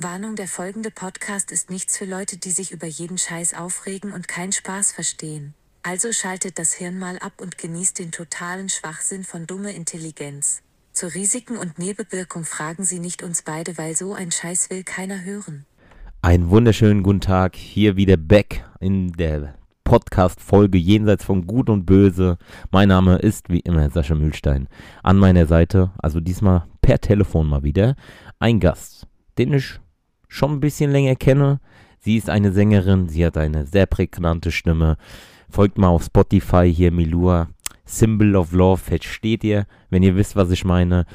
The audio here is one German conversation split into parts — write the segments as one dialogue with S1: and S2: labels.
S1: Warnung, der folgende Podcast ist nichts für Leute, die sich über jeden Scheiß aufregen und keinen Spaß verstehen. Also schaltet das Hirn mal ab und genießt den totalen Schwachsinn von dumme Intelligenz. Zu Risiken und Nebenwirkung fragen Sie nicht uns beide, weil so ein Scheiß will keiner hören.
S2: Einen wunderschönen guten Tag, hier wieder back in der Podcast-Folge Jenseits von Gut und Böse. Mein Name ist wie immer Sascha Mühlstein. An meiner Seite, also diesmal per Telefon mal wieder, ein Gast, den ich schon ein bisschen länger kenne. Sie ist eine Sängerin, sie hat eine sehr prägnante Stimme. Folgt mal auf Spotify hier Milua. Symbol of Love, versteht ihr, wenn ihr wisst, was ich meine.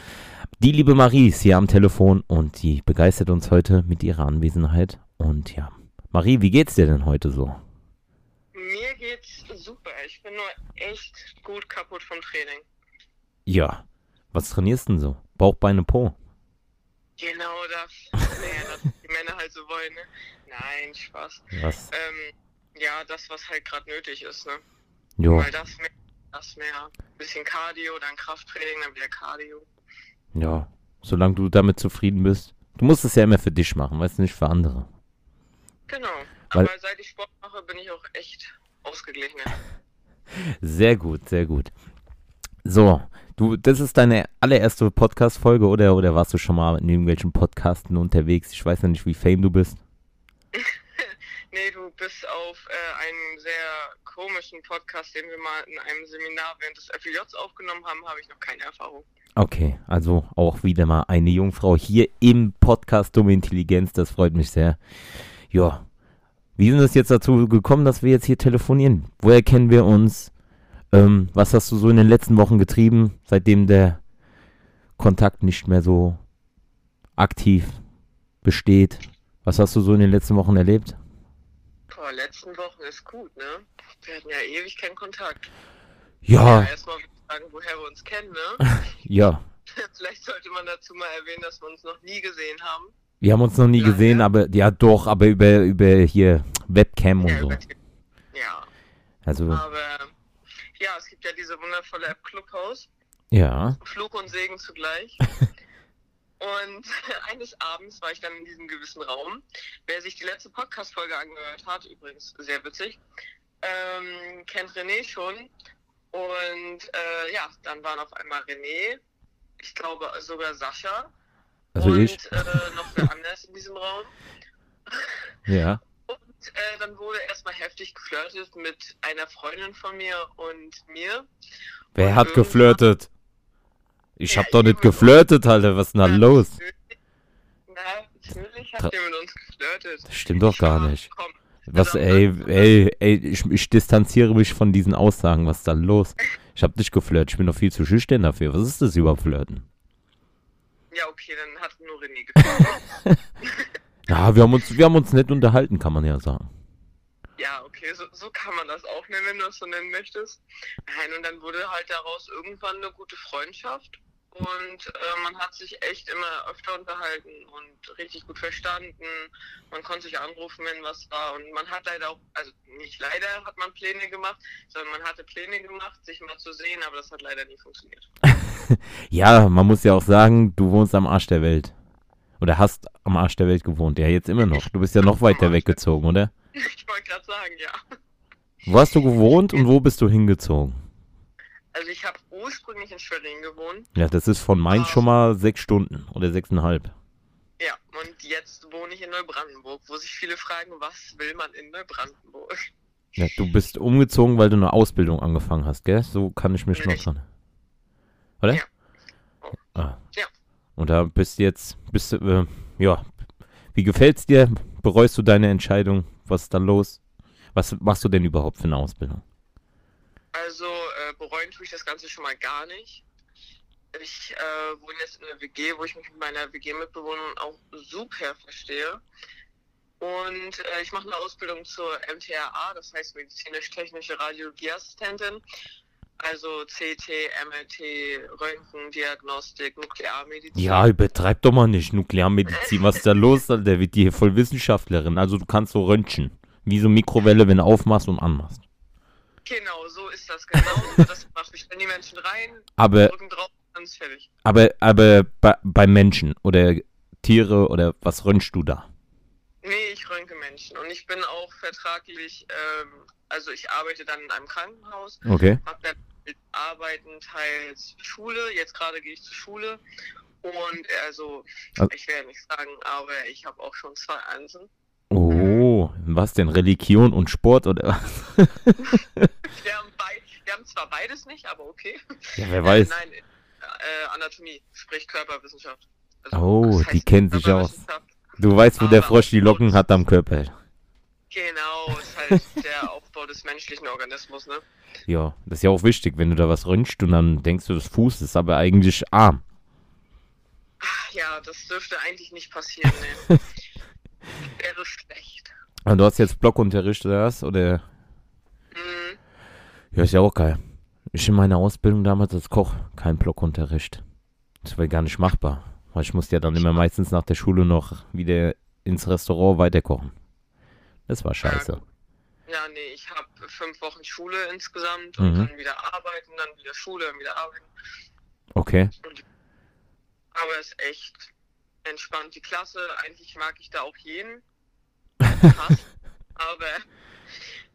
S2: Die liebe Marie ist hier am Telefon und die begeistert uns heute mit ihrer Anwesenheit. Und ja, Marie, wie geht's dir denn heute so?
S3: Mir geht's super. Ich bin nur echt gut kaputt vom Training.
S2: Ja, was trainierst denn so? Bauch, Beine, Po?
S3: Genau das. naja, das die Männer halt so wollen, ne? Nein, Spaß.
S2: Was?
S3: Ähm, ja, das, was halt gerade nötig ist, ne?
S2: Jo,
S3: Weil das mehr, das mehr. Bisschen Cardio, dann Krafttraining, dann wieder Cardio.
S2: ja, solange du damit zufrieden bist. Du musst es ja immer für dich machen, weißt du, nicht für andere.
S3: Genau.
S2: Weil-
S3: Aber seit ich Sport mache, bin ich auch echt ausgeglichener.
S2: Sehr gut, sehr gut. So, du, das ist deine allererste Podcast-Folge oder, oder warst du schon mal in irgendwelchen Podcasten unterwegs? Ich weiß ja nicht, wie fame du bist.
S3: Nee, du bist auf äh, einen sehr komischen Podcast, den wir mal in einem Seminar während des FIJs aufgenommen haben, habe ich noch keine Erfahrung.
S2: Okay, also auch wieder mal eine Jungfrau hier im Podcast Dumme Intelligenz, das freut mich sehr. Ja, wie sind es jetzt dazu gekommen, dass wir jetzt hier telefonieren? Woher kennen wir uns? Ähm, was hast du so in den letzten Wochen getrieben, seitdem der Kontakt nicht mehr so aktiv besteht? Was hast du so in den letzten Wochen erlebt?
S3: Boah, letzten Wochen ist gut, ne? Wir hatten ja ewig keinen Kontakt.
S2: Ja,
S3: erstmal würde ich sagen, woher wir uns kennen, ne?
S2: ja.
S3: Vielleicht sollte man dazu mal erwähnen, dass wir uns noch nie gesehen haben.
S2: Wir haben uns noch nie
S3: Lange.
S2: gesehen, aber ja doch, aber über, über hier Webcam und
S3: Ja,
S2: so.
S3: über ja,
S2: Also,
S3: aber ja, es gibt ja diese wundervolle App Clubhouse.
S2: ja.
S3: Fluch und Segen zugleich. Und eines Abends war ich dann in diesem gewissen Raum. Wer sich die letzte Podcast-Folge angehört hat, übrigens sehr witzig, ähm, kennt René schon. Und äh, ja, dann waren auf einmal René, ich glaube sogar Sascha
S2: Also
S3: und
S2: ich.
S3: Äh, noch wer anders in diesem Raum.
S2: Ja.
S3: Äh, dann wurde erstmal heftig geflirtet mit einer Freundin von mir und mir.
S2: Wer
S3: Und
S2: hat geflirtet? Ich
S3: Ja,
S2: hab doch nicht geflirtet, Alter. Was ist denn da los?
S3: Natürlich- Na, natürlich habt ihr mit uns geflirtet.
S2: Das stimmt doch
S3: Ich
S2: gar nicht.
S3: Komm,
S2: Was,
S3: also,
S2: ey, ey, ey, ich, ich distanziere mich von diesen Aussagen. Was ist da los? Ich hab nicht geflirtet. Ich bin doch viel zu schüchtern dafür. Was ist das überhaupt Flirten?
S3: Ja, okay, dann hat nur René geflirtet.
S2: Ja, wir haben uns, wir haben uns nett unterhalten, kann man ja sagen.
S3: ja, okay, so, so kann man das auch nennen, wenn du es so nennen möchtest. Nein, und dann wurde halt daraus irgendwann eine gute Freundschaft. Und äh, man hat sich echt immer öfter unterhalten und richtig gut verstanden. Man konnte sich anrufen, wenn was war. Und man hat leider auch, also nicht leider hat man Pläne gemacht, sondern man hatte Pläne gemacht, sich mal zu sehen, aber das hat leider nie funktioniert.
S2: Ja, man muss ja auch sagen, du wohnst am Arsch der Welt. Oder hast am Arsch der Welt gewohnt. Ja, jetzt immer noch. Du bist ja noch weiter weggezogen, oder?
S3: Ich wollte gerade sagen, ja.
S2: Wo hast du gewohnt und wo bist du hingezogen?
S3: Also ich habe ursprünglich in Schwerin gewohnt.
S2: Ja, das ist von Mainz schon mal sechs Stunden oder sechseinhalb.
S3: Ja, und jetzt wohne ich in Neubrandenburg, wo sich viele fragen, was will man in Neubrandenburg?
S2: Ja, du bist umgezogen, weil du eine Ausbildung angefangen hast, gell? So kann ich mich noch dran. Oder?
S3: Ja.
S2: Ah. Und da bist jetzt, bist du, äh, ja. Wie gefällt's dir? Bereust du deine Entscheidung? Was ist da los? Was machst du denn überhaupt für eine Ausbildung?
S3: Also äh, bereuen tue ich das Ganze schon mal gar nicht. Ich äh, wohne jetzt in einer WG, wo ich mich mit meiner WG-Mitbewohnerin auch super verstehe. Und äh, ich mache eine Ausbildung zur MTRA, das heißt medizinisch-technische Radiologieassistentin. Also CT, MRT, Röntgen, Diagnostik, Nuklearmedizin.
S2: Ja, übertreib doch mal nicht. Nuklearmedizin, was ist da los? Der wird hier voll Wissenschaftlerin. Also du kannst so röntgen. Wie so Mikrowelle, wenn du aufmachst und anmachst.
S3: Genau, so ist das genau. so das macht. Wir stellen die Menschen rein,
S2: Aber
S3: drücken drauf, dann ist fertig.
S2: Aber, aber bei, bei Menschen oder Tiere oder was röntgst du da?
S3: Nee, ich röntge Menschen und ich bin auch vertraglich, ähm, also ich arbeite dann in einem Krankenhaus,
S2: Okay.
S3: habe dann mit Arbeiten teils Schule, jetzt gerade gehe ich zur Schule und also,
S2: Also-
S3: ich werde nicht sagen, aber ich habe auch schon zwei Einsen.
S2: Oh, was denn? Religion und Sport oder was?
S3: Wir haben, bei, wir haben zwar beides nicht, aber okay.
S2: Ja, wer weiß.
S3: Nein, äh, Anatomie, sprich Körperwissenschaft. Also,
S2: Oh, die kennt sich aus. Du weißt, wo der
S3: Aber-
S2: Frosch die Locken hat am Körper.
S3: Genau, ist halt der Aufbau des menschlichen Organismus, ne?
S2: Ja, das ist ja auch wichtig, wenn du da was röntgst und dann denkst du, das Fuß ist aber eigentlich Arm.
S3: Ja, das dürfte eigentlich nicht passieren, ne? Wäre schlecht.
S2: Und du hast jetzt Blockunterricht oder was? Oder?
S3: Mhm.
S2: Ja, ist ja auch geil. Ich in meiner Ausbildung damals als Koch kein Blockunterricht. Das war gar nicht machbar. Weil ich musste ja dann immer meistens nach der Schule noch wieder ins Restaurant weiterkochen. Das war scheiße.
S3: Ja, nee, ich habe fünf Wochen Schule insgesamt
S2: Mhm.
S3: und dann wieder arbeiten, dann wieder Schule, dann wieder arbeiten.
S2: Okay.
S3: Aber es ist echt entspannt. Die Klasse, eigentlich mag ich da auch jeden. Passt. Aber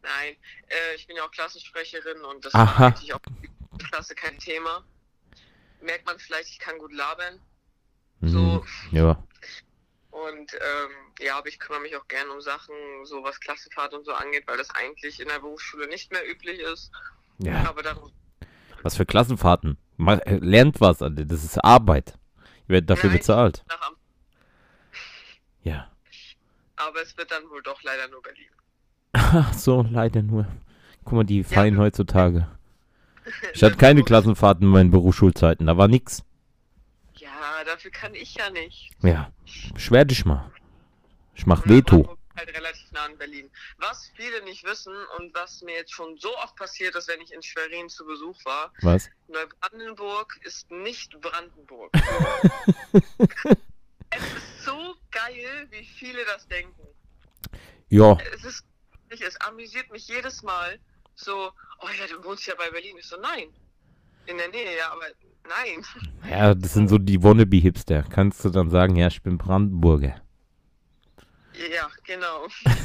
S3: nein, äh, ich bin ja auch Klassensprecherin und das
S2: Aha.
S3: war eigentlich auch in der Klasse kein Thema. Merkt man vielleicht, ich kann gut labern. So.
S2: Mhm. Ja.
S3: Und ähm, ja, aber ich kümmere mich auch gerne um Sachen, so was Klassenfahrt und so angeht, weil das eigentlich in der Berufsschule nicht mehr üblich ist.
S2: Ja.
S3: Aber darum,
S2: Was für Klassenfahrten. Ma- äh, Lernt was. Das ist Arbeit. Ihr werdet dafür
S3: Nein.
S2: bezahlt. Ja.
S3: aber es wird dann wohl doch leider nur Berlin.
S2: Ach so, leider nur. Guck mal, die
S3: Ja.
S2: heutzutage. Ich hatte keine Klassenfahrten in meinen Berufsschulzeiten. Da war nix.
S3: Ja, dafür kann ich ja nicht.
S2: Ja. Beschwer dich mal. Ich mach
S3: Und
S2: Veto.
S3: Halt relativ nah an Berlin. Was viele nicht wissen und was mir jetzt schon so oft passiert ist, wenn ich in Schwerin zu Besuch war,
S2: Was?
S3: Neubrandenburg ist nicht Brandenburg. es ist so geil, wie viele das denken.
S2: Ja.
S3: Es ist, es amüsiert mich jedes Mal so, oh ja, du wohnst ja bei Berlin. Ich so, nein. In der Nähe, ja, aber nein.
S2: Ja, das sind so die Wannabe-Hipster. Kannst du dann sagen, ja, ich bin Brandenburger.
S3: Ja, genau.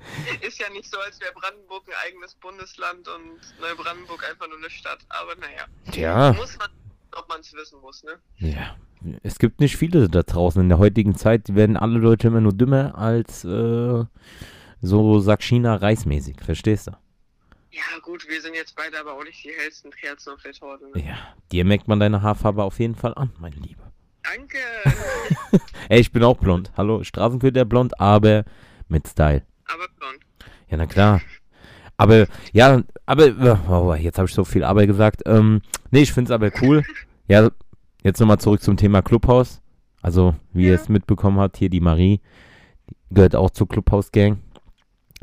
S3: Ist ja nicht so, als wäre Brandenburg ein eigenes Bundesland und Neubrandenburg einfach nur eine Stadt. Aber naja,
S2: Tja.
S3: muss man, ob man es wissen muss, ne?
S2: Ja. Es gibt nicht viele da draußen. In der heutigen Zeit werden alle Leute immer nur dümmer als äh, so China reismäßig. Verstehst du?
S3: Ja, gut, wir sind jetzt beide aber auch nicht die hellsten Kerzen auf der Torte. Ne?
S2: Ja. Dir merkt man deine Haarfarbe auf jeden Fall an, mein Lieber.
S3: Danke.
S2: Ey, ich bin auch blond. Hallo, Straßenköter blond, aber mit Style.
S3: aber blond.
S2: Ja, na klar. Aber, ja, aber, oh, jetzt habe ich so viel aber gesagt. Ähm, nee, ich finde es aber cool. Ja, jetzt nochmal zurück zum Thema Clubhaus. Also, wie ihr
S3: Ja.
S2: es mitbekommen habt, hier die Marie die gehört auch zur Clubhaus-Gang.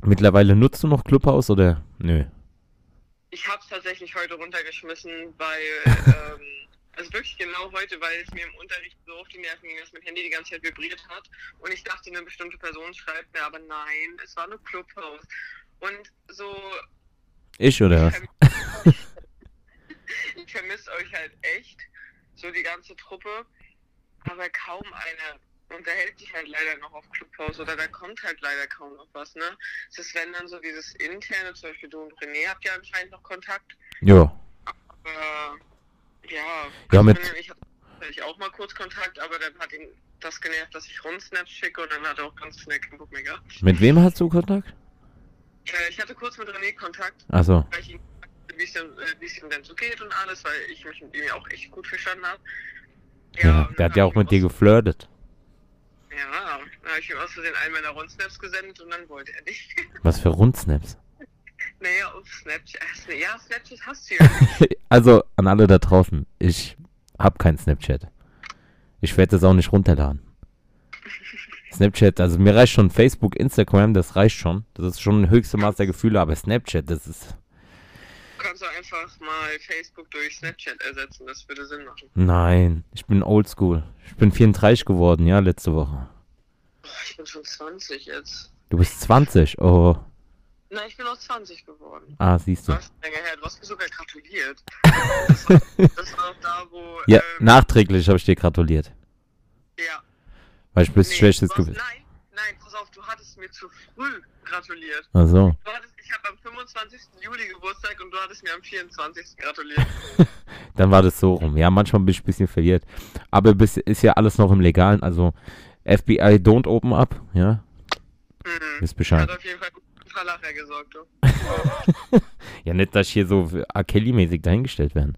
S2: Mittlerweile nutzt du noch Clubhaus oder? Nö.
S3: Ich hab's tatsächlich heute runtergeschmissen, weil, ähm, also wirklich genau heute, weil es mir im Unterricht so auf die Nerven ging, dass mein Handy die ganze Zeit vibriert hat. Und ich dachte, eine bestimmte Person schreibt mir, aber nein, es war nur Clubhouse. Und so,
S2: Ich oder was?
S3: ich vermisse euch halt echt, so die ganze Truppe, aber kaum einer unterhält sich halt leider noch auf Clubhouse oder da kommt halt leider kaum noch was, ne? Es ist wenn dann so dieses interne, zum Beispiel du und René habt ja anscheinend noch Kontakt,
S2: Ja.
S3: aber ja,
S2: Ja, mit-
S3: ich hatte auch mal kurz Kontakt, aber dann hat ihn das genervt, dass ich Rundsnaps schicke und dann hat er auch ganz schnell keinen Bock mehr gehabt.
S2: Mit wem hast du Kontakt?
S3: Äh, ich hatte kurz mit René Kontakt,
S2: Achso.
S3: weil ich ihn wie äh, wie es ihm denn so geht und alles, weil ich mich mit ihm ja auch echt gut verstanden habe.
S2: Ja,
S3: und
S2: der hat ja auch mit dir geflirtet.
S3: Ja, dann habe ich ihm aus Versehen einen meiner Rundsnaps gesendet und dann wollte er nicht.
S2: Was für Rundsnaps.
S3: naja, auf Snapchat. Ja, Snapchat hast du ja.
S2: Also, an alle da draußen, ich hab kein Snapchat. Ich werde das auch nicht runterladen. Snapchat, also mir reicht schon Facebook, Instagram, das reicht schon. Das ist schon ein höchste Maß der Gefühle, aber Snapchat, das ist.
S3: Du kannst auch einfach mal Facebook durch Snapchat ersetzen, das würde Sinn machen.
S2: Nein, ich bin oldschool. Ich bin 34 geworden, ja, letzte Woche.
S3: Ich bin schon 20 jetzt.
S2: Du bist 20, oh.
S3: Nein, ich bin auch 20 geworden.
S2: Ah, siehst du.
S3: Was? Länger her, du hast mir sogar gratuliert. Das war, das war auch da, wo.
S2: Ja,
S3: ähm,
S2: nachträglich habe ich dir gratuliert.
S3: ja.
S2: Weil ich ein bisschen
S3: Nee,
S2: schlechtes Gewissen.
S3: Nein, nein, pass auf, du hattest mir zu früh gratuliert.
S2: Also,
S3: Du hattest, ich habe am 25. Juli Geburtstag und du hattest mir am 24. gratuliert.
S2: dann war das so rum. Ja, manchmal bin ich ein bisschen verwirrt. Aber bis, ist ja alles noch im Legalen. Also, FBI don't open up. Ja,
S3: Mhm.
S2: wisst Bescheid.
S3: Hat auf jeden Fall gut für Verlacher gesorgt, du.
S2: Ja, nicht, dass ich hier so R. Kelly-mäßig dahingestellt werden.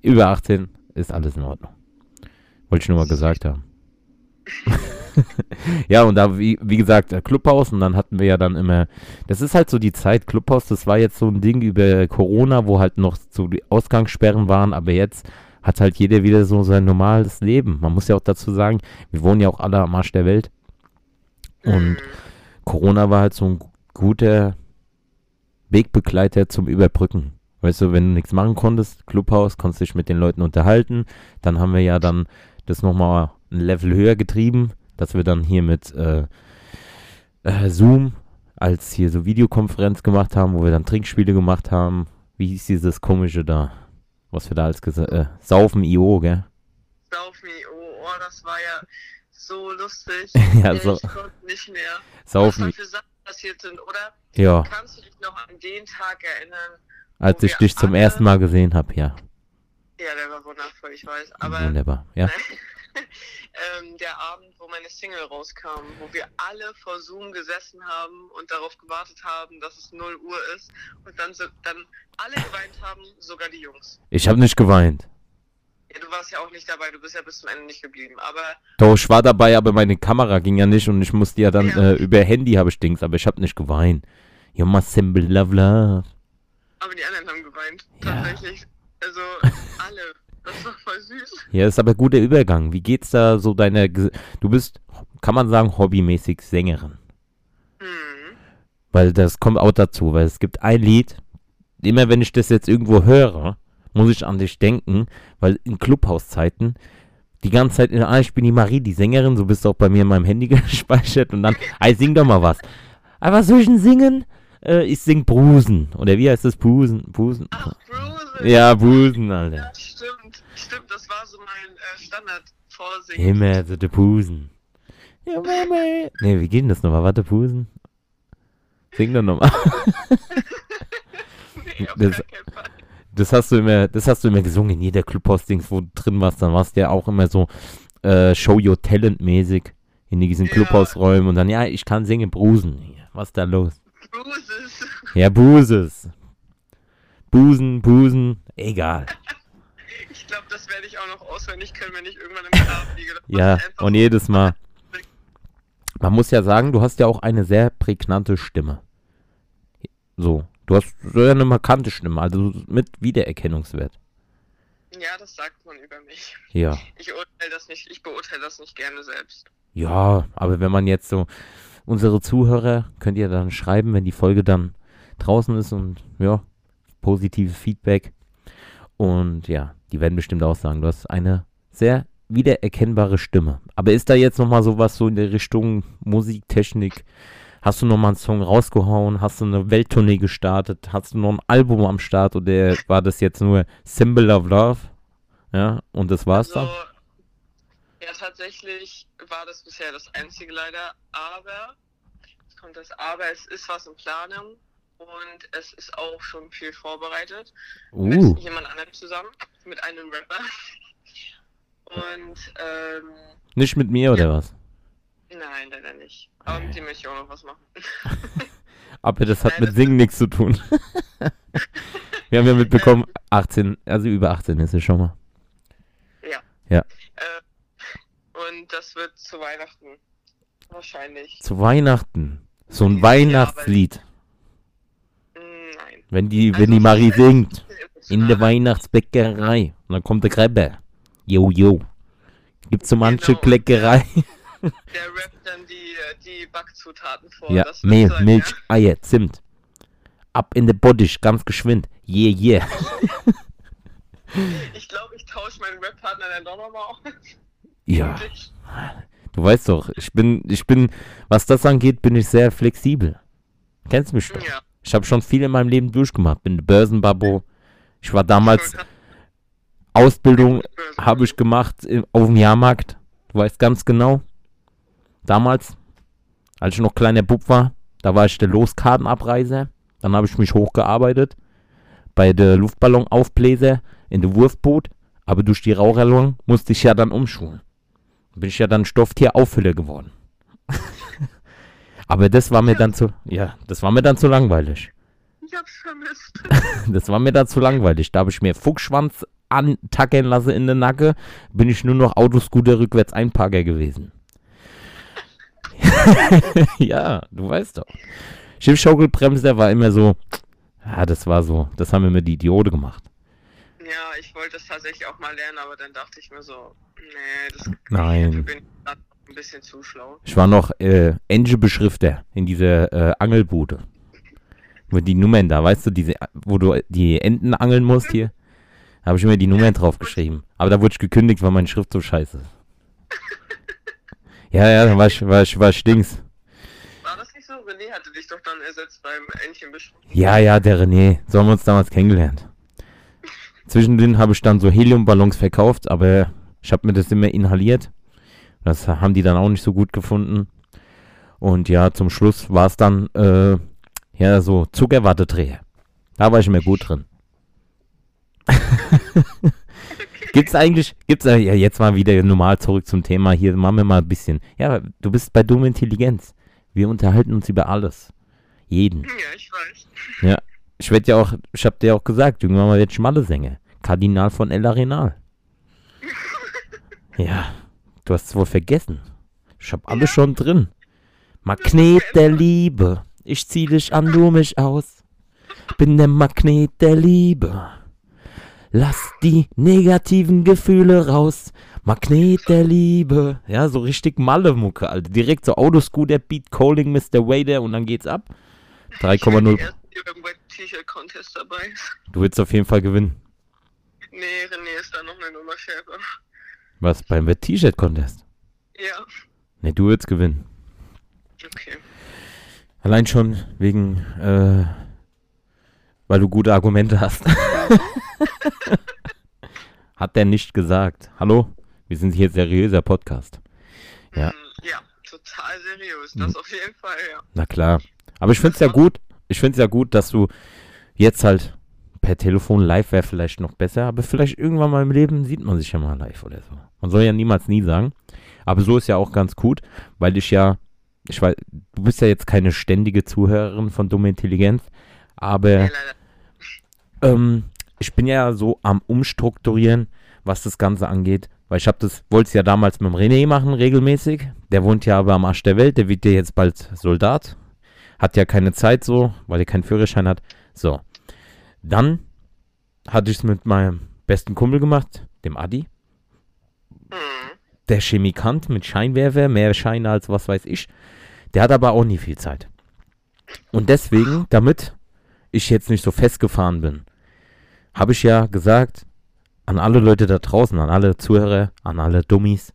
S2: Über 18 ist alles in Ordnung. Wollte ich nur mal gesagt haben. ja, und da, wie, wie gesagt, äh, Clubhaus und dann hatten wir ja dann immer, das ist halt so die Zeit, Clubhaus, das war jetzt so ein Ding über Corona, wo halt noch so die Ausgangssperren waren, aber jetzt hat halt jeder wieder so sein normales Leben. Man muss ja auch dazu sagen, wir wohnen ja auch alle am Arsch der Welt und
S3: Mhm.
S2: Corona war halt so ein gu- guter Wegbegleiter zum Überbrücken. Weißt du, wenn du nichts machen konntest, Clubhaus, konntest dich mit den Leuten unterhalten. Dann haben wir ja dann das nochmal ein Level höher getrieben, dass wir dann hier mit äh, äh, Zoom als hier so Videokonferenz gemacht haben, wo wir dann Trinkspiele gemacht haben. Wie hieß dieses komische da? Was wir da als gesagt äh, Saufen IO, gell?
S3: Sauf me, oh, das war ja so lustig.
S2: Ja,
S3: ich
S2: so-
S3: konnte nicht mehr. Was
S2: Saufen,
S3: da für Sachen passiert sind, oder?
S2: ja.
S3: Kannst du dich noch an den Tag erinnern?
S2: Als ich dich zum ersten Mal gesehen habe, ja.
S3: Ja, der war wundervoll, ich weiß. Aber
S2: Wunderbar, ja.
S3: ähm, der Abend, wo meine Single rauskam, wo wir alle vor Zoom gesessen haben und darauf gewartet haben, dass es 0 Uhr ist und dann, so, dann alle geweint haben, sogar die Jungs.
S2: Ich habe nicht geweint.
S3: Ja, du warst ja auch nicht dabei, du bist ja bis zum Ende nicht geblieben. Aber
S2: Doch, ich war dabei, aber meine Kamera ging ja nicht und ich musste ja dann
S3: Ja.
S2: äh, über Handy habe ich Dings, aber ich habe nicht geweint. You must symbol love love.
S3: Aber die anderen haben geweint.
S2: Ja.
S3: Tatsächlich. Also alle. Das war voll süß.
S2: Ja, ist aber guter Übergang. Wie geht's da so deiner Du bist, kann man sagen, hobbymäßig Sängerin.
S3: Hm.
S2: Weil das kommt auch dazu, weil es gibt ein Lied, immer wenn ich das jetzt irgendwo höre, muss ich an dich denken, weil in Clubhauszeiten die ganze Zeit, ah, ich bin die Marie, die Sängerin, so bist du auch bei mir in meinem Handy gespeichert und dann, ey, sing doch mal was. Aber was soll ich denn singen? Äh, ich sing Brusen. Oder wie heißt das? Brusen? Brusen?
S3: Ach, Bruce.
S2: Ja, Brusen, Alter.
S3: Ja, stimmt. Stimmt, das war so mein äh, Standard-Vorsingen.
S2: Immer so der Busen. Ja, Mama. Nee, wie geht denn das nochmal? Warte, Busen. Sing doch nochmal.
S3: Nee, auf
S2: Das-
S3: gar keinen Fall.
S2: Das hast du immer, das hast du immer gesungen in jeder Clubhaus-Dings, wo du drin warst. Dann warst du ja auch immer so äh, Show Your Talent mäßig in diesen
S3: Ja.
S2: Clubhausräumen und dann, ja, ich kann singen, Brusen. Was ist da los?
S3: Bruises.
S2: Ja, Buses. Busen, Busen, egal.
S3: Ich glaube, das werde ich auch noch auswendig können, wenn ich irgendwann im Grab liege.
S2: Ja, und jedes Mal. Man muss ja sagen, du hast ja auch eine sehr prägnante Stimme. So, du hast ja eine markante Stimme, also mit Wiedererkennungswert.
S3: Ja, das sagt man über mich.
S2: Ja.
S3: Ich urteile das nicht, ich beurteile das nicht gerne selbst.
S2: Ja, aber wenn man jetzt so, unsere Zuhörer könnt ihr dann schreiben, wenn die Folge dann draußen ist und ja, positives Feedback. Und ja, die werden bestimmt auch sagen, du hast eine sehr wiedererkennbare Stimme. Aber ist da jetzt nochmal sowas so in der Richtung Musiktechnik? Hast du nochmal einen Song rausgehauen? Hast du eine Welttournee gestartet? Hast du noch ein Album am Start oder war das jetzt nur Symbol of Love? Ja, und das war's dann?
S3: Also, ja, tatsächlich war das bisher das einzige leider, aber, es kommt das Aber, es ist was in Planung und es ist auch schon viel vorbereitet.
S2: Uh,
S3: Mit jemand anderem zusammen, mit einem Rapper. Und, ähm,
S2: nicht mit mir oder was?
S3: nein, leider nicht. Aber mit dem möchte ich auch noch was machen.
S2: Aber das hat
S3: Nein,
S2: mit
S3: das-
S2: Singen nichts zu tun. Wir haben ja mitbekommen, 18, also über 18 ist es schon mal.
S3: Äh, und das wird zu Weihnachten. Wahrscheinlich.
S2: Zu Weihnachten. So ein
S3: Ja,
S2: Weihnachtslied. Wenn die, wenn
S3: Also,
S2: die Marie singt. In der. Weihnachtsbäckerei. Und dann kommt der Gräber. Jo, jo. Gibt's so manche
S3: Genau.
S2: Kleckerei?
S3: Der rappt dann die, äh, die Backzutaten vor.
S2: Ja, Mehl,
S3: sein,
S2: Milch, Eier, Zimt. Ab in der Bottich, ganz geschwind. Yeah, yeah.
S3: Ja. Ich glaube, ich tausche meinen Rap-Partner dann doch nochmal aus.
S2: Ja, du weißt doch, ich bin, ich bin, was das angeht, bin ich sehr flexibel. Kennst mich doch.
S3: Ja.
S2: Ich habe schon viel in meinem Leben durchgemacht. Bin Börsenbabo. Ich war damals Ausbildung habe ich gemacht auf dem Jahrmarkt. Du weißt ganz genau. damals, als ich noch kleiner Bub war, da war ich der Loskartenabreiser. Dann habe ich mich hochgearbeitet bei der Luftballonaufbläser in der Wurfboot. Aber durch die Raucherlung musste ich ja dann umschulen. Bin ich ja dann Stofftier-Auffüller geworden. Aber das war mir dann zu, ja, das war mir dann zu langweilig.
S3: Ich hab's vermisst.
S2: Das war mir dann zu langweilig. Da habe ich mir Fuchsschwanz antackern lassen in der Nacke, bin ich nur noch Autoscooter rückwärts Einparker gewesen. ja, du weißt doch. Schiffschaukelbremse war immer so, ja, das war so, das haben immer die Idiote gemacht.
S3: Ja, ich wollte es tatsächlich auch mal lernen, aber dann dachte ich mir so, nee, das
S2: Nein.
S3: bin ich ein bisschen zu schlau.
S2: Ich war noch äh, Enge-Beschrifter in dieser äh, Angelbude. Mit die Nummern da, weißt du, diese, wo du die Enten angeln musst hier. Da habe ich mir die Nummern drauf geschrieben. Aber da wurde ich gekündigt, weil meine Schrift so scheiße ist. Ja, ja, dann war ich, war ich, war ich stinks.
S3: War das nicht so? René hatte dich doch dann ersetzt beim Entchenbeschwung.
S2: Ja, ja, der René. So haben wir uns damals kennengelernt. Zwischendrin habe ich dann so Heliumballons verkauft, aber ich habe mir das immer inhaliert. Das haben die dann auch nicht so gut gefunden. Und ja, zum Schluss war es dann, äh, ja, so Zuckerwattedreher. Da war ich immer gut drin. gibt's eigentlich, gibt's, äh, ja, jetzt mal wieder normal zurück zum Thema. Hier machen wir mal ein bisschen. Ja, du bist bei Dumme Intelligenz. Wir unterhalten uns über alles. Jeden.
S3: Ja, ich weiß.
S2: Ja, ich werde ja auch, ich hab dir auch gesagt, irgendwann mal wird Schmalle Sänger. Kardinal von El Arenal. Ja, du hast es wohl vergessen. Ich hab alles schon drin. Magnet der Liebe. Ich zieh dich an, du mich aus. Bin der Magnet der Liebe. Lass die negativen Gefühle raus. Magnet der Liebe. Ja, so richtig Malle-Mucke, Alter. Direkt so Autoscooter, Beat Calling, Mr. Wader und dann geht's ab.
S3: Ich werde
S2: 3,0.
S3: erst hier beim T-Shirt-Contest dabei.
S2: Du willst auf jeden Fall gewinnen.
S3: Nee, René ist da noch eine Nummer schärfer.
S2: Was, beim T-Shirt-Contest?
S3: Ja,
S2: Ne, du willst gewinnen.
S3: okay.
S2: Allein schon wegen, äh, weil du gute Argumente hast. Hat der nicht gesagt. Hallo? Wir sind hier seriöser Podcast. Ja.
S3: Mm, Ja, total seriös. Das auf jeden Fall, ja.
S2: Na klar. Aber ich finde es ja gut. Ich finde es ja gut, dass du jetzt halt per Telefon live wäre vielleicht noch besser, aber vielleicht irgendwann mal im Leben sieht man sich ja mal live oder so. Man soll ja niemals nie sagen. Aber so ist ja auch ganz gut, weil ich ja, ich weiß, du bist ja jetzt keine ständige Zuhörerin von Dumme Intelligenz, aber ähm, ich bin ja so am Umstrukturieren, was das Ganze angeht. Weil ich habe das, wollte es ja damals mit dem René machen, regelmäßig. Der wohnt ja aber am Arsch der Welt, der wird ja jetzt bald Soldat. Hat ja keine Zeit so, weil er keinen Führerschein hat. So. Dann hatte ich es mit meinem besten Kumpel gemacht, dem Adi.
S3: Hm.
S2: Der Chemikant mit Scheinwerfer, mehr Scheine als was weiß ich. Der hat aber auch nie viel Zeit. Und deswegen, damit ich jetzt nicht so festgefahren bin, habe ich ja gesagt, an alle Leute da draußen, an alle Zuhörer, an alle Dummies,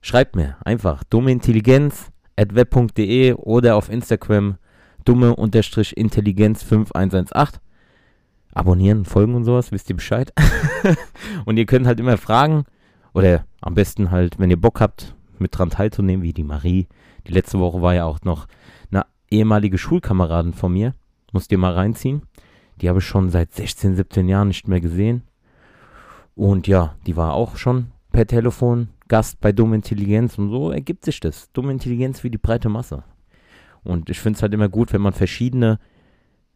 S2: schreibt mir einfach dummeintelligenz at web.de oder auf Instagram dumme-intelligenz 5118. Abonnieren, folgen und sowas, wisst ihr Bescheid. und ihr könnt halt immer fragen oder am besten halt, wenn ihr Bock habt, mit dran teilzunehmen, wie die Marie. Die letzte Woche war ja auch noch eine ehemalige Schulkameradin von mir. Musst ihr mal reinziehen. Die habe ich schon seit 16, 17 Jahren nicht mehr gesehen. Und ja, die war auch schon per Telefon Gast bei Dumme Intelligenz und so ergibt sich das. Dumme Intelligenz wie die breite Masse. Und ich finde es halt immer gut, wenn man verschiedene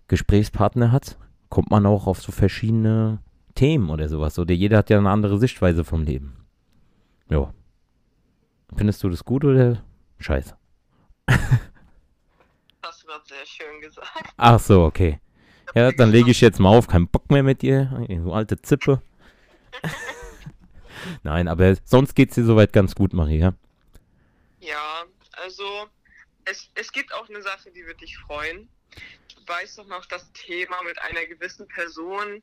S2: Gesprächspartner hat, kommt man auch auf so verschiedene Themen oder sowas. Oder jeder hat ja eine andere Sichtweise vom Leben. Ja. Findest du das gut oder scheiße?
S3: Hast du gerade sehr schön gesagt.
S2: Ach so, okay. Ja, dann lege ich jetzt mal auf. Kein Bock mehr mit dir. Du alte Zippe. Nein, aber sonst geht's dir soweit ganz gut, Maria.
S3: Ja, also es, es gibt auch eine Sache, die wird dich freuen. Du weißt doch noch das Thema mit einer gewissen Person,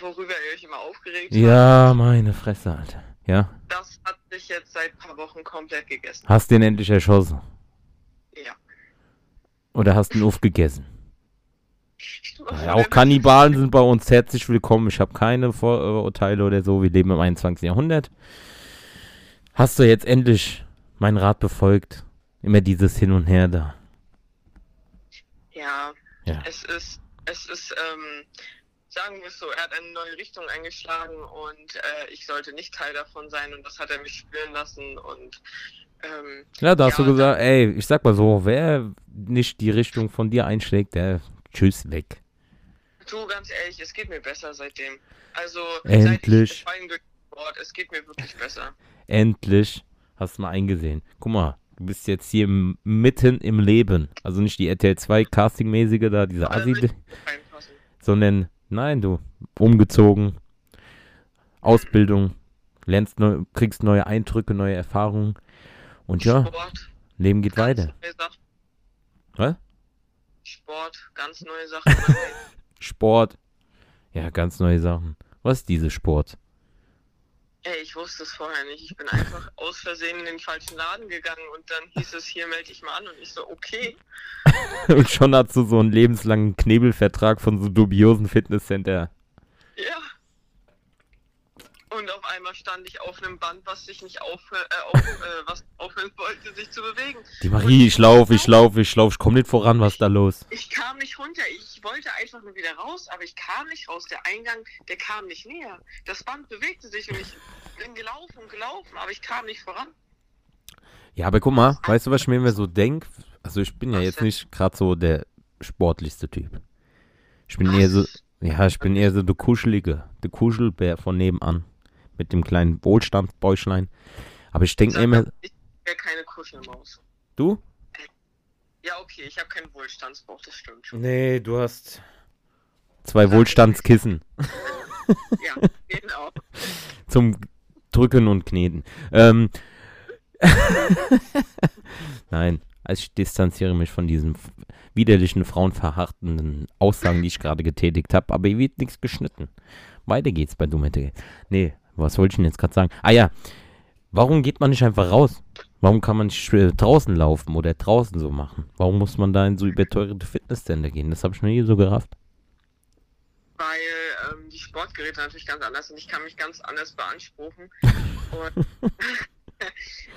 S3: worüber ihr euch immer aufgeregt habt.
S2: Ja, meine Fresse, Alter. Ja,
S3: Das hat sich jetzt seit ein paar Wochen komplett gegessen.
S2: hast den endlich erschossen.
S3: Ja.
S2: Oder hast ihn aufgegessen.
S3: Also,
S2: Ja, auch Kannibalen sind bei uns herzlich willkommen. Ich habe keine Vorurteile oder so. Wir leben im 21. Jahrhundert. Hast du jetzt endlich meinen Rat befolgt Immer dieses Hin und Her da.
S3: Ja,
S2: Ja.
S3: es ist, es ist, ähm, sagen wir es so, er hat eine neue Richtung eingeschlagen und äh, ich sollte nicht Teil davon sein und das hat er mich spüren lassen und ähm,
S2: Ja, da hast
S3: Ja,
S2: du gesagt, ey, ich sag mal so, wer nicht die Richtung von dir einschlägt, der tschüss weg.
S3: du, ganz ehrlich, es geht mir besser seitdem. Also,
S2: Endlich.
S3: seit ich gefallen Sport, es geht mir wirklich besser.
S2: Endlich hast du mal eingesehen. Guck mal, du bist jetzt hier mitten im Leben. Also nicht die RTL 2 Casting-mäßige da, diese
S3: reinpassen.
S2: sondern nein, du, umgezogen, Ausbildung, lernst neu, kriegst neue Eindrücke, neue Erfahrungen und ja,
S3: Sport,
S2: Leben geht weiter. Was?
S3: Sport, ganz neue Sachen.
S2: Sport, ja, ganz neue Sachen. Was ist diese Sport?
S3: Ey, ich wusste es vorher nicht. Ich bin einfach aus Versehen in den falschen Laden gegangen und dann hieß es, hier melde ich mal an und ich so, okay.
S2: Und schon hast du so einen lebenslangen Knebelvertrag von so dubiosen Fitnesscenter.
S3: Ja. Stand ich auf einem Band, was sich nicht aufhö äh, auf, äh, was aufhören wollte, sich zu bewegen.
S2: Die Marie, ich lauf, ich lauf, ich lauf, ich komm nicht voran, was ist da los?
S3: Ich kam nicht runter. Ich wollte einfach nur wieder raus, aber ich kam nicht raus. Der Eingang, der kam nicht näher. Das Band bewegte sich und ich bin gelaufen und gelaufen, aber ich kam nicht voran.
S2: Ja, aber guck mal, weißt du, was ich mir immer so denk? Also ich bin ja
S3: Was
S2: jetzt
S3: denn?
S2: nicht gerade so der sportlichste Typ. Ich bin eher so, ja, ich bin eher so der Kuschelige, der Kuschelbär von nebenan. Mit dem kleinen Wohlstandsbäuschlein. Aber ich denke immer,
S3: Ich wäre keine Kuschelmaus.
S2: du?
S3: Ja, okay, ich habe keinen Wohlstandsbauch, das stimmt schon.
S2: Nee, du hast zwei Wohlstandskissen
S3: Ja, genau.
S2: zum Drücken und Kneten. Ähm, Nein, also ich distanziere mich von diesen widerlichen, frauenverhartenden Aussagen, die ich gerade getätigt habe, aber hier wird nichts geschnitten. Weiter geht's bei Dummette. Nee, was wollte ich denn jetzt gerade sagen? Ah ja, warum geht man nicht einfach raus? Warum kann man nicht äh, draußen laufen oder draußen so machen? Warum muss man da in so überteuerte Fitnesscenter gehen? Das habe ich noch nie so gerafft.
S3: Weil ähm, die Sportgeräte natürlich ganz anders sind. Ich kann mich ganz anders beanspruchen.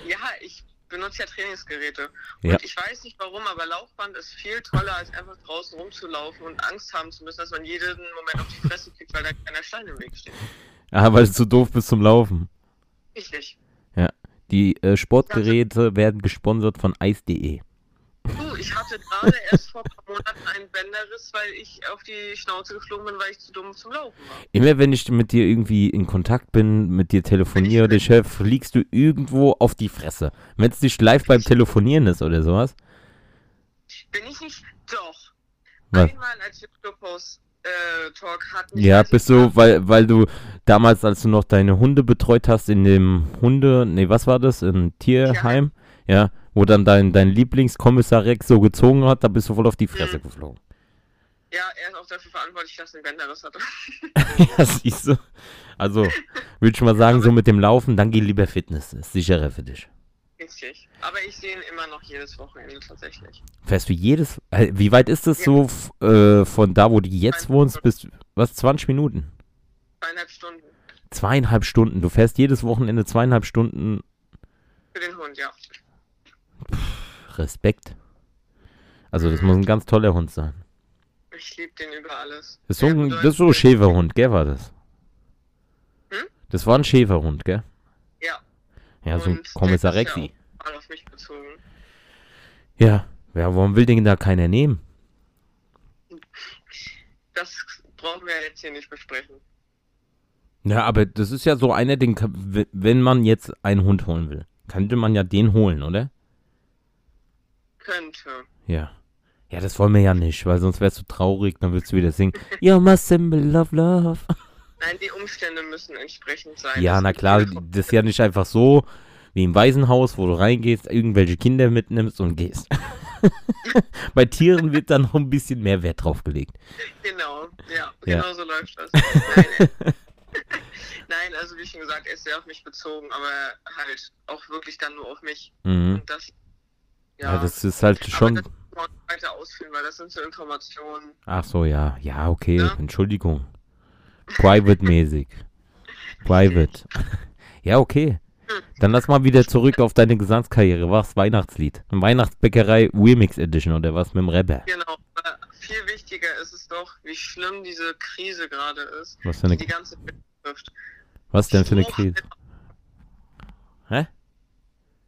S3: Ja, ich benutze ja Trainingsgeräte.
S2: Ja.
S3: Und ich weiß nicht warum, aber Laufband ist viel toller, als einfach draußen rumzulaufen und Angst haben zu müssen, dass man jeden Moment auf die Fresse kriegt, weil da keiner Stein im Weg steht.
S2: Ah, weil du zu doof bist zum Laufen.
S3: Richtig.
S2: Die äh, Sportgeräte werden gesponsert von Eis.de.
S3: Du, ich hatte gerade erst vor ein paar Monaten einen Bänderriss, weil ich auf die Schnauze geflogen bin, weil ich zu dumm zum Laufen war.
S2: Immer wenn ich mit dir irgendwie in Kontakt bin, mit dir telefoniere, der Chef, fliegst du irgendwo auf die Fresse. Wenn es nicht live beim Telefonieren ist oder sowas.
S3: Bin ich nicht? Doch.
S2: Was?
S3: Einmal als wir Clubhouse äh, hatten.
S2: Ja, bist du, weil, weil du damals, als du noch deine Hunde betreut hast in dem Hunde, nee, was war das, in Tierheim, ja, wo dann dein, dein Lieblingskommissar Rex so gezogen hat, da bist du voll auf die Fresse
S3: Mhm.
S2: geflogen.
S3: Ja, er ist auch dafür verantwortlich, dass er einen Bänderriss hatte.
S2: ja, siehst du. Also, würde ich mal sagen, so mit dem Laufen, dann geh lieber Fitness, ist sicherer für dich.
S3: Richtig. Aber ich sehe ihn immer noch jedes Wochenende tatsächlich.
S2: Fährst du jedes, äh, wie weit ist das so f- äh, von da, wo du jetzt wohnst, bis, was, 20 Minuten?
S3: Zweieinhalb Stunden
S2: Zweieinhalb Stunden. Du fährst jedes Wochenende zweieinhalb Stunden.
S3: für den Hund, ja.
S2: Respekt. Also, das muss ein ganz toller Hund sein.
S3: Ich liebe den über alles.
S2: Das ist so ein, das ist so ein Schäferhund, gell, war das?
S3: Hm?
S2: Das war ein Schäferhund, gell?
S3: Ja.
S2: Ja, so ein Kommissar Rexi.
S3: Ja auf mich bezogen.
S2: Ja. Ja, warum will den da keiner nehmen?
S3: Das brauchen wir jetzt hier nicht besprechen.
S2: Ja, aber das ist ja so einer, den, wenn man jetzt einen Hund holen will, könnte man ja den holen, oder?
S3: Könnte.
S2: Ja. Ja, das wollen wir ja nicht, weil sonst wärst du traurig, dann würdest du wieder singen. You're my symbol of love.
S3: Nein, die Umstände müssen entsprechend sein.
S2: Ja,
S3: Das
S2: na klar, das ist ja nicht einfach so wie im Waisenhaus, wo du reingehst, irgendwelche Kinder mitnimmst und gehst. Bei Tieren wird dann noch ein bisschen mehr Wert drauf gelegt.
S3: Genau, ja,
S2: Ja.
S3: genau so läuft das. Nein, äh, Nein, also wie schon gesagt, er ist sehr auf mich bezogen, aber halt auch wirklich dann nur auf mich.
S2: Mhm.
S3: Und das,
S2: Ja,
S3: ja,
S2: das ist halt
S3: aber
S2: schon.
S3: das muss man weiter ausführen, weil das sind so Informationen.
S2: Ach so, ja. Ja, okay.
S3: Ja.
S2: Entschuldigung. Private-mäßig. Private. Ja, okay. Dann lass mal wieder zurück auf deine Gesangskarriere. Was? Weihnachtslied? Weihnachtsbäckerei Remix Edition oder was mit dem Rapper?
S3: Genau. Aber viel wichtiger ist es doch, wie schlimm diese Krise gerade ist,
S2: Was für
S3: die
S2: eine,
S3: die ganze Welt betrifft.
S2: Was denn für eine Krise? Hä?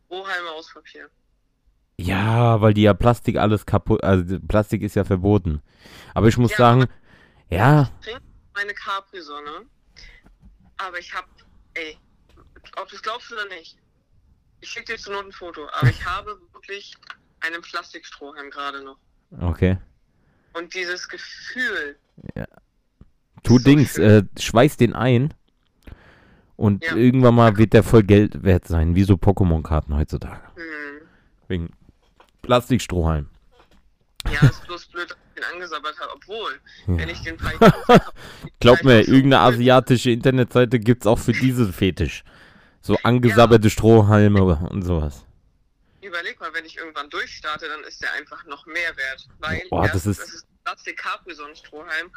S3: Strohhalme aus Papier.
S2: Ja, weil die ja Plastik alles kaputt, also Plastik ist ja verboten. Aber ich muss
S3: Ja,
S2: sagen, ja,
S3: Ich trinke meine Capri-Sonne, aber ich habe, ey, ob du es glaubst oder nicht, ich schicke dir zur Not ein Foto, aber ich habe wirklich einen Plastikstrohhalm gerade noch.
S2: okay.
S3: Und dieses Gefühl,
S2: Tu
S3: So
S2: Dings, äh, schweiß den ein und
S3: Ja.
S2: irgendwann mal wird der voll Geld wert sein, wie so Pokémon-Karten heutzutage.
S3: hm,
S2: Wegen Plastikstrohhalm.
S3: ja, ist bloß blöd, dass ich den angesabbert habe, obwohl,
S2: Ja.
S3: wenn ich den Preis
S2: Glaub mir,
S3: so
S2: irgendeine asiatische Internetseite gibt's auch für diese Fetisch. So angesabberte Strohhalme und sowas.
S3: überleg mal, wenn ich irgendwann durchstarte, dann ist der einfach noch mehr wert, weil
S2: Oh, das ist-
S3: es ist Plastik Capri-Sonnenstrohhalm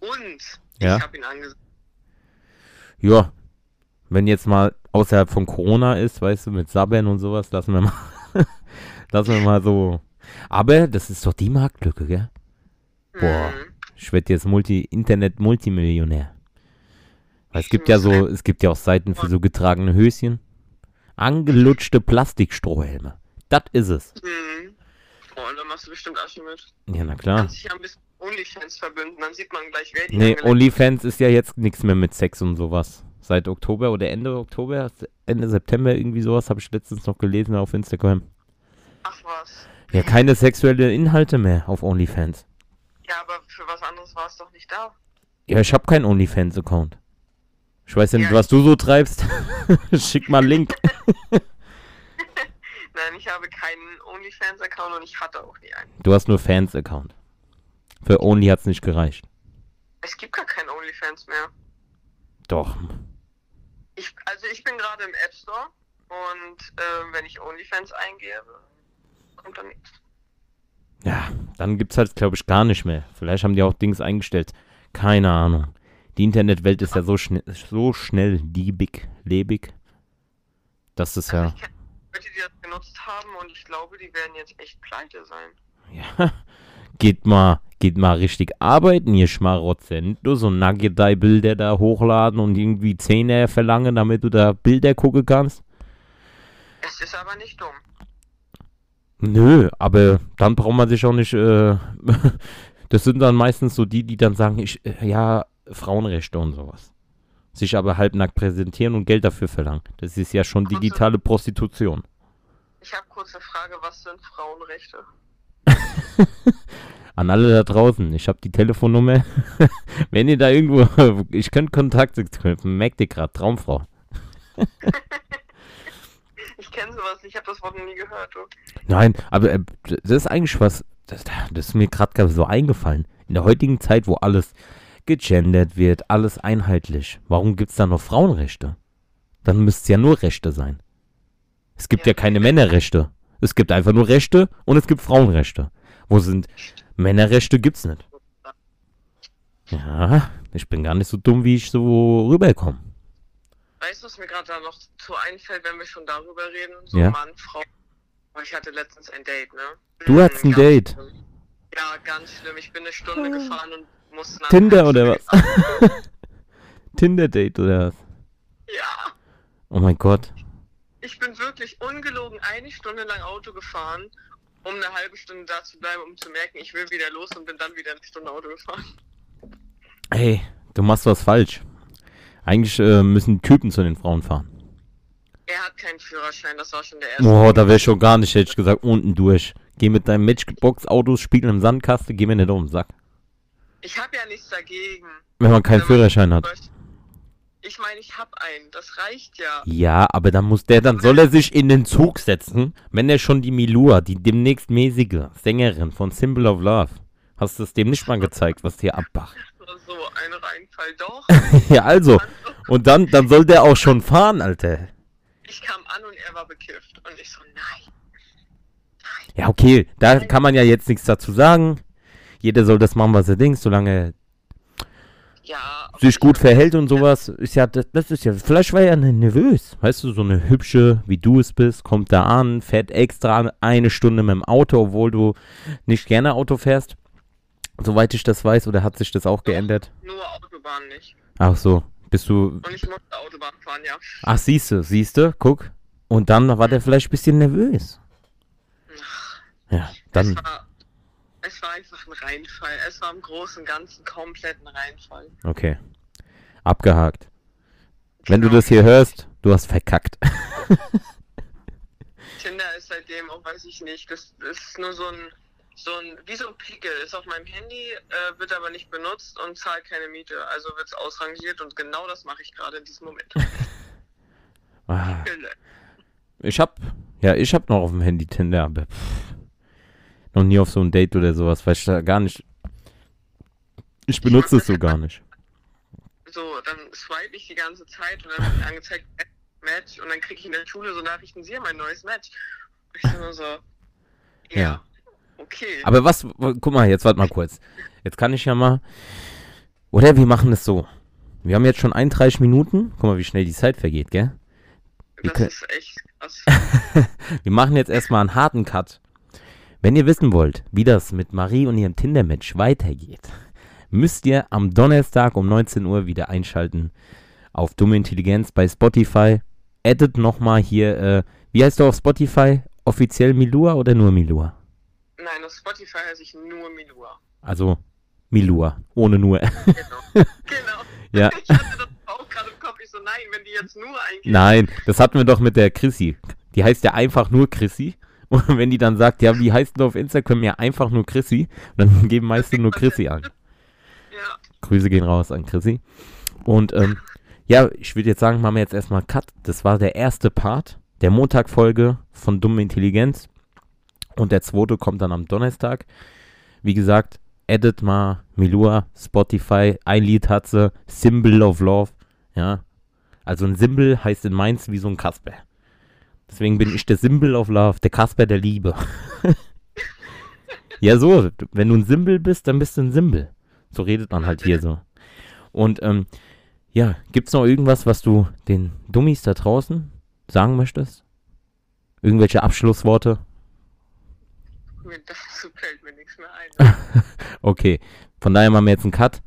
S3: und
S2: Ja.
S3: ich habe ihn angesabbert.
S2: Ja, wenn jetzt mal außerhalb von Corona ist, weißt du, mit Sabbern und sowas, lassen wir mal, lassen wir mal so. Aber das ist doch die Marktlücke, gell? Boah.
S3: Hm.
S2: Ich werde jetzt Multi Internet-Multimillionär. Weil es gibt ja so,
S3: ein-
S2: es gibt ja auch Seiten für so getragene Höschen. Angelutschte Plastikstrohhelme. Das ist es.
S3: Hm. Boah, und da machst du bestimmt Asche mit.
S2: Ja, na klar.
S3: Kannst dich ja ein bisschen OnlyFans verbünden, dann sieht man gleich, wer die
S2: Nee, OnlyFans ist ja jetzt nichts mehr mit Sex und sowas. Seit Oktober oder Ende Oktober, Ende September irgendwie sowas, habe ich letztens noch gelesen auf Instagram.
S3: Ach was.
S2: Ja, keine sexuelle Inhalte mehr auf OnlyFans.
S3: Ja, aber für was anderes war es doch nicht da.
S2: Ja, ich habe keinen OnlyFans-Account. Ich weiß ja nicht,
S3: Ja,
S2: was du so treibst. Schick mal einen Link.
S3: Nein, ich habe keinen OnlyFans-Account und ich hatte auch nie einen.
S2: Du hast nur Fans-Account. Für Only hat's nicht gereicht.
S3: Es gibt gar keinen OnlyFans mehr.
S2: Doch.
S3: Ich, also ich bin gerade im App Store und äh, wenn ich OnlyFans eingebe, kommt da nichts.
S2: Ja, dann gibt's halt, glaube ich, gar nicht mehr. Vielleicht haben die auch Dings eingestellt. Keine Ahnung. Die Internetwelt ist ja so schnell, so schnell liebig, lebig. Das ist ja,
S3: Also ich kenne Leute, die das genutzt haben und ich glaube, die werden jetzt echt pleite sein.
S2: ja. Geht mal, geht mal richtig arbeiten, ihr Schmarotzer. Nicht nur so Nugget-Bilder da hochladen und irgendwie Zähne verlangen, damit du da Bilder gucken kannst.
S3: Es ist aber nicht dumm.
S2: Nö, aber dann braucht man sich auch nicht, äh, das sind dann meistens so die, die dann sagen, ich, äh, ja, Frauenrechte und sowas. Sich aber halbnackt präsentieren und Geld dafür verlangen. Das ist ja schon
S3: Kurze-
S2: digitale Prostitution.
S3: Ich habe kurz eine Frage, was sind Frauenrechte?
S2: An alle da draußen, ich habe die Telefonnummer. Wenn ihr da irgendwo, ich könnte Kontakte knüpfen, merkt ihr gerade, Traumfrau.
S3: Ich kenne sowas, ich habe das Wort noch nie gehört. Du.
S2: Nein, aber äh, das ist eigentlich was, das, das ist mir gerade so eingefallen. In der heutigen Zeit, wo alles gegendert wird, alles einheitlich, warum gibt es da noch Frauenrechte? Dann müsste es ja nur Rechte sein. Es gibt
S3: Ja,
S2: ja keine. Männerrechte. Es gibt einfach nur Rechte und es gibt Frauenrechte. Wo sind Männerrechte gibt's nicht. Ja, ich bin gar nicht so dumm, wie ich so rüberkomme.
S3: Weißt du, was mir gerade da noch so einfällt, wenn wir schon darüber reden? So
S2: Ja.
S3: Mann, Frau. Oh, ich hatte letztens ein Date, ne?
S2: Du hattest ein
S3: ganz
S2: Date?
S3: Schlimm. Ja, ganz schlimm. Ich bin eine Stunde gefahren und musste nach
S2: Tinder oder was? Tinder-Date oder was?
S3: Ja.
S2: Oh mein Gott.
S3: Ich bin wirklich ungelogen eine Stunde lang Auto gefahren, um eine halbe Stunde da zu bleiben, um zu merken, ich will wieder los und bin dann wieder eine Stunde Auto gefahren.
S2: Hey, du machst was falsch. Eigentlich äh, müssen Typen zu den Frauen fahren.
S3: Er hat keinen Führerschein, das war schon der erste.
S2: Boah, da wäre schon gar nicht, hätte ich gesagt, unten durch. Geh mit deinem Matchbox-Autos spielen im Sandkasten, geh mir nicht um den Sack.
S3: Ich habe ja nichts dagegen.
S2: Wenn man keinen Führerschein hat.
S3: Ich meine, ich habe einen, das reicht ja.
S2: Ja, aber dann muss der, dann soll er sich in den Zug setzen, wenn er schon die Milua, die demnächst mäßige Sängerin von Symbol of Love, hast du es dem nicht mal gezeigt, was hier abmacht.
S3: So ein Reinfall, doch.
S2: ja, also, und dann, dann soll der auch schon fahren, Alter.
S3: Ich kam an und er war bekifft. Und ich so, nein.
S2: Ja, okay, da kann man ja jetzt nichts dazu sagen. Jeder soll das machen, was er denkt, solange
S3: Ja.
S2: sich
S3: ich
S2: gut verhält und sowas, ist ja, das, das ist ja, vielleicht war er nervös. Weißt du, so eine hübsche, wie du es bist, kommt da an, fährt extra eine Stunde mit dem Auto, obwohl du nicht gerne Auto fährst. Soweit ich das weiß, oder hat sich das auch geändert?
S3: Nur Autobahn nicht.
S2: Ach so, bist du.
S3: Und ich musste Autobahn fahren, ja.
S2: Ach, siehste, siehste, guck. Und dann war der vielleicht ein bisschen nervös. Ja, dann.
S3: Es war, es war einfach ein Reinfall. Es war im Großen und Ganzen komplett ein Reinfall.
S2: Okay. Abgehakt. Wenn du
S3: Genau.
S2: das hier hörst, du hast verkackt.
S3: Tinder ist seitdem auch, weiß ich nicht, das, ist nur so ein, so ein, wie so ein Pickel, ist auf meinem Handy, äh, wird aber nicht benutzt und zahlt keine Miete. Also wird es ausrangiert und genau das mache ich gerade in diesem Moment.
S2: Ah. Ich hab, ja, ich hab noch auf dem Handy Tinder, aber pff, noch nie auf so ein Date oder sowas, weil ich da gar nicht. Ich benutze es so gar nicht.
S3: So, dann swipe ich die ganze Zeit und dann wird mir angezeigt, Match und dann kriege ich in der Schule so Nachrichten, sie haben ein neues Match. Und ich so, so ja,
S2: Ja.
S3: okay.
S2: Aber was, guck mal, jetzt warte mal kurz. Jetzt kann ich ja mal. Oder wir machen es so. Wir haben jetzt schon 31 Minuten. Guck mal, wie schnell die Zeit vergeht, gell? wir
S3: das ist echt krass.
S2: Wir machen jetzt erstmal einen harten Cut. Wenn ihr wissen wollt, wie das mit Marie und ihrem Tinder-Match weitergeht, müsst ihr am Donnerstag um 19 Uhr wieder einschalten auf Dumme Intelligenz bei Spotify. Addet nochmal hier, äh, wie heißt du auf Spotify? Offiziell Milua oder nur Milua?
S3: Nein, auf Spotify heiße ich nur Milua.
S2: Also Milua, ohne nur.
S3: Genau. genau.
S2: Ja.
S3: Ich hatte das auch gerade im Kopf. Ich so, nein, wenn die jetzt nur eingeben.
S2: Nein, das hatten wir doch mit der Chrissy. Die heißt ja einfach nur Chrissy. Und wenn die dann sagt, ja, wie heißt du auf Instagram? Ja, einfach nur Chrissy. Dann geben meistens nur Chrissy an.
S3: Ja,
S2: Grüße gehen raus an Chrissy. Und ähm, ja, ich würde jetzt sagen, machen wir jetzt erstmal Cut. Das war der erste Part der Montagfolge von Dumme Intelligenz. Und der zweite kommt dann am Donnerstag. Wie gesagt, edit mal Milua, Spotify, ein Lied hat sie, Symbol of Love. Ja. Also ein Symbol heißt in Mainz wie so ein Kasper. Deswegen bin ich der Symbol of Love, der Kasper der Liebe. ja, so, wenn du ein Symbol bist, dann bist du ein Symbol. So redet man halt hier so. Und ähm, ja, gibt's noch irgendwas, was du den Dummies da draußen sagen möchtest? Irgendwelche Abschlussworte?
S3: dazu fällt mir nichts mehr ein.
S2: Okay, von daher machen wir jetzt einen Cut.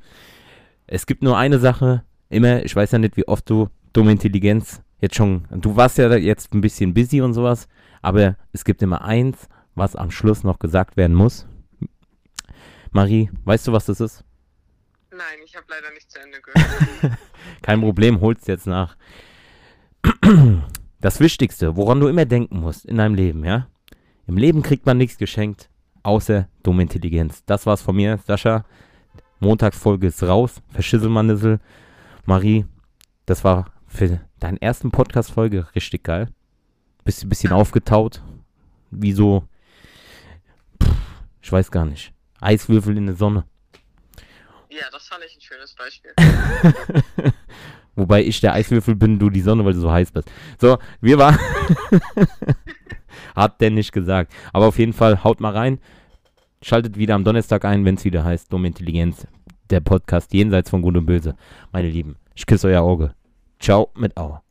S2: Es gibt nur eine Sache, immer, ich weiß ja nicht, wie oft du dumme Intelligenz jetzt schon, du warst ja jetzt ein bisschen busy und sowas, aber es gibt immer eins, was am Schluss noch gesagt werden muss. Marie, weißt du, was das ist?
S3: Nein, ich habe leider nicht zu Ende gehört.
S2: Kein Problem, hol's jetzt nach. Das Wichtigste, woran du immer denken musst in deinem Leben, ja? Im Leben kriegt man nichts geschenkt, außer dumme Intelligenz. Das war's von mir, Sascha. Montagsfolge ist raus. Verschisselmannissel. Marie, das war für deinen ersten Podcast-Folge richtig geil. Bist ein bisschen aufgetaut. Wie so, pff, ich weiß gar nicht. Eiswürfel in der Sonne.
S3: ja, das fand ich ein schönes Beispiel.
S2: Wobei ich der Eiswürfel bin, du die Sonne, weil du so heiß bist. So, wir waren. Hat der nicht gesagt. Aber auf jeden Fall, haut mal rein. Schaltet wieder am Donnerstag ein, wenn es wieder heißt Dumme Intelligenz. Der Podcast jenseits von Gut und Böse. Meine Lieben, ich küsse euer Auge. Ciao mit Au.